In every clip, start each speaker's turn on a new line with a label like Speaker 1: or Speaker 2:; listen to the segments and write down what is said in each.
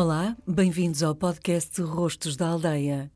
Speaker 1: Olá, bem-vindos ao podcast Rostos da Aldeia.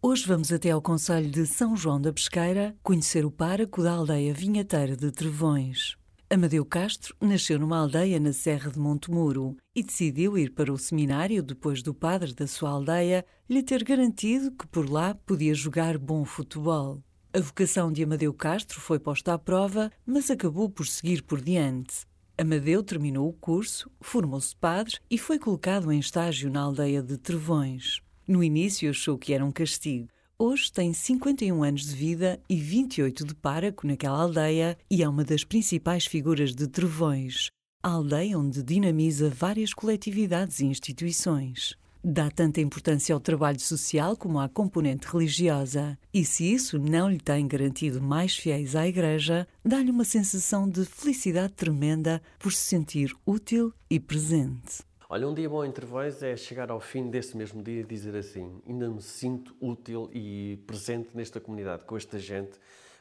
Speaker 1: Hoje vamos até ao Conselho de São João da Pesqueira conhecer o páraco da aldeia vinheteira de Trevões. Amadeu Castro nasceu numa aldeia na Serra de Montemuro e decidiu ir para o seminário depois do padre da sua aldeia lhe ter garantido que por lá podia jogar bom futebol. A vocação de Amadeu Castro foi posta à prova, mas acabou por seguir por diante. Amadeu terminou o curso, formou-se padre e foi colocado em estágio na aldeia de Trevões. No início achou que era um castigo. Hoje tem 51 anos de vida e 28 de páraco naquela aldeia e é uma das principais figuras de Trevões, a aldeia onde dinamiza várias coletividades e instituições. Dá tanta importância ao trabalho social como à componente religiosa, e se isso não lhe tem garantido mais fiéis à Igreja, dá-lhe uma sensação de felicidade tremenda por se sentir útil e presente.
Speaker 2: Olha, um dia bom entre vós é chegar ao fim desse mesmo dia e dizer assim: ainda me sinto útil e presente nesta comunidade, com esta gente,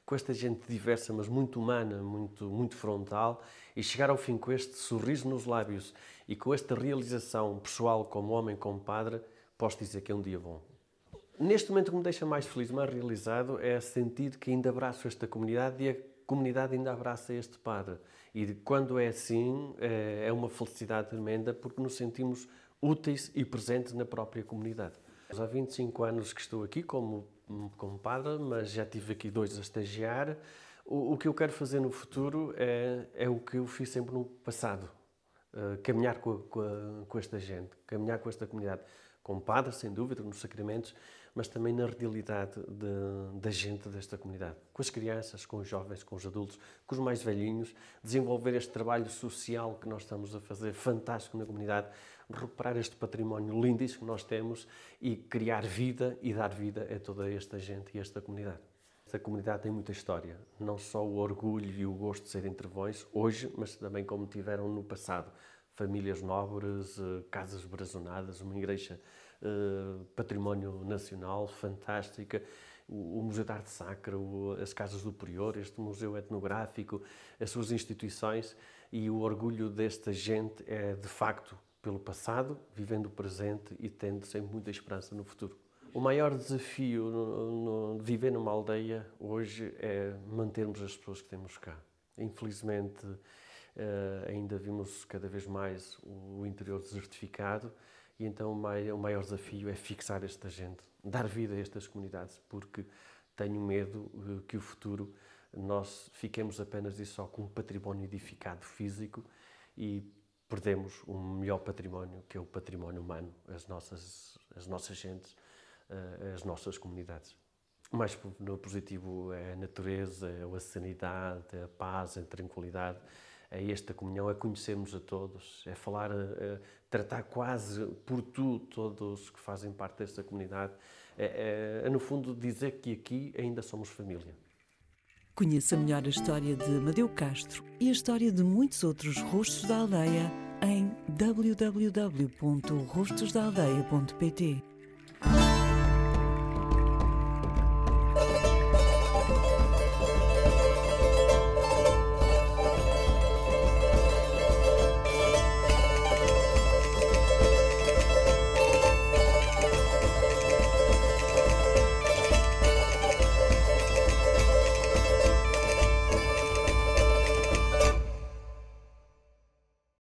Speaker 2: com esta gente diversa, mas muito humana, muito, muito frontal, e chegar ao fim com este sorriso nos lábios e com esta realização pessoal como homem, como padre, posso dizer que é um dia bom. Neste momento, o que me deixa mais feliz, mais realizado, é sentir que ainda abraço esta comunidade e a comunidade ainda abraça este padre. E quando é assim, é, é uma felicidade tremenda porque nos sentimos úteis e presentes na própria comunidade. Há 25 anos que estou aqui como, como padre, mas já tive aqui dois a estagiar. O, o que eu quero fazer no futuro é, é o que eu fiz sempre no passado. Uh, caminhar com, com, com, esta gente, caminhar com esta comunidade, como padre, sem dúvida, nos sacramentos, mas também na realidade de, da gente desta comunidade, com as crianças, com os jovens, com os adultos, com os mais velhinhos, desenvolver este trabalho social que nós estamos a fazer, fantástico na comunidade, recuperar este património lindíssimo que nós temos e criar vida e dar vida a toda esta gente e esta comunidade. Esta comunidade tem muita história, não só o orgulho e o gosto de serem trevões hoje, mas também como tiveram no passado. Famílias nobres, eh, casas brazonadas, uma igreja eh, património nacional, fantástica, o, Museu de Arte Sacra, as Casas do Prior, este museu etnográfico, as suas instituições e o orgulho desta gente é de facto pelo passado, vivendo o presente e tendo sempre muita esperança no futuro. O maior desafio no, de viver numa aldeia hoje é mantermos as pessoas que temos cá. Infelizmente, uh, ainda vimos cada vez mais o interior desertificado e então o maior desafio é fixar esta gente, dar vida a estas comunidades, porque tenho medo eh, que o futuro nós fiquemos apenas e só com um património edificado físico e perdemos o melhor património, que é o património humano, as nossas, as nossas gentes, eh, as nossas comunidades. Mais positivo é a natureza, é a sanidade, é a paz, a tranquilidade é esta comunhão, é conhecermos a todos, é falar, é tratar quase por tu todos que fazem parte desta comunidade, é, é, é no fundo dizer que aqui ainda somos família.
Speaker 1: Conheça melhor a história de Amadeu Castro e a história de muitos outros rostos da aldeia em www.rostosdaaldeia.pt.